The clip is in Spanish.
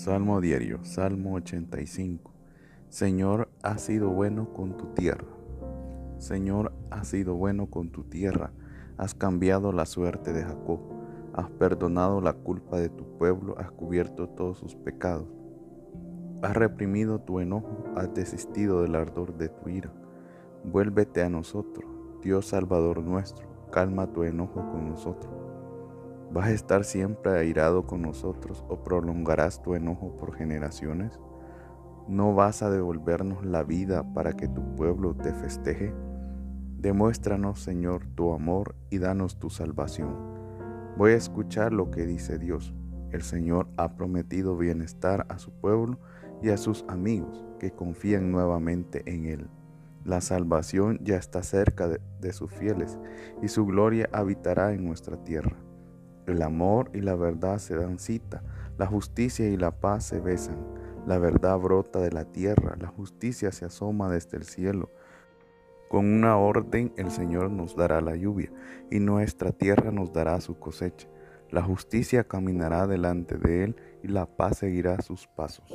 Salmo diario, Salmo 85. Señor, has sido bueno con tu tierra. Señor, has sido bueno con tu tierra. Has cambiado la suerte de Jacob. Has perdonado la culpa de tu pueblo. Has cubierto todos sus pecados. Has reprimido tu enojo. Has desistido del ardor de tu ira. Vuélvete a nosotros, Dios Salvador nuestro. Calma tu enojo con nosotros ¿Vas a estar siempre airado con nosotros o prolongarás tu enojo por generaciones? ¿No vas a devolvernos la vida para que tu pueblo te festeje? Demuéstranos, Señor, tu amor y danos tu salvación. Voy a escuchar lo que dice Dios. El Señor ha prometido bienestar a su pueblo y a sus amigos que confían nuevamente en Él. La salvación ya está cerca de, de sus fieles y su gloria habitará en nuestra tierra. El amor y la verdad se dan cita, la justicia y la paz se besan, la verdad brota de la tierra, la justicia se asoma desde el cielo. Con una orden el Señor nos dará la lluvia y nuestra tierra nos dará su cosecha. La justicia caminará delante de él y la paz seguirá sus pasos.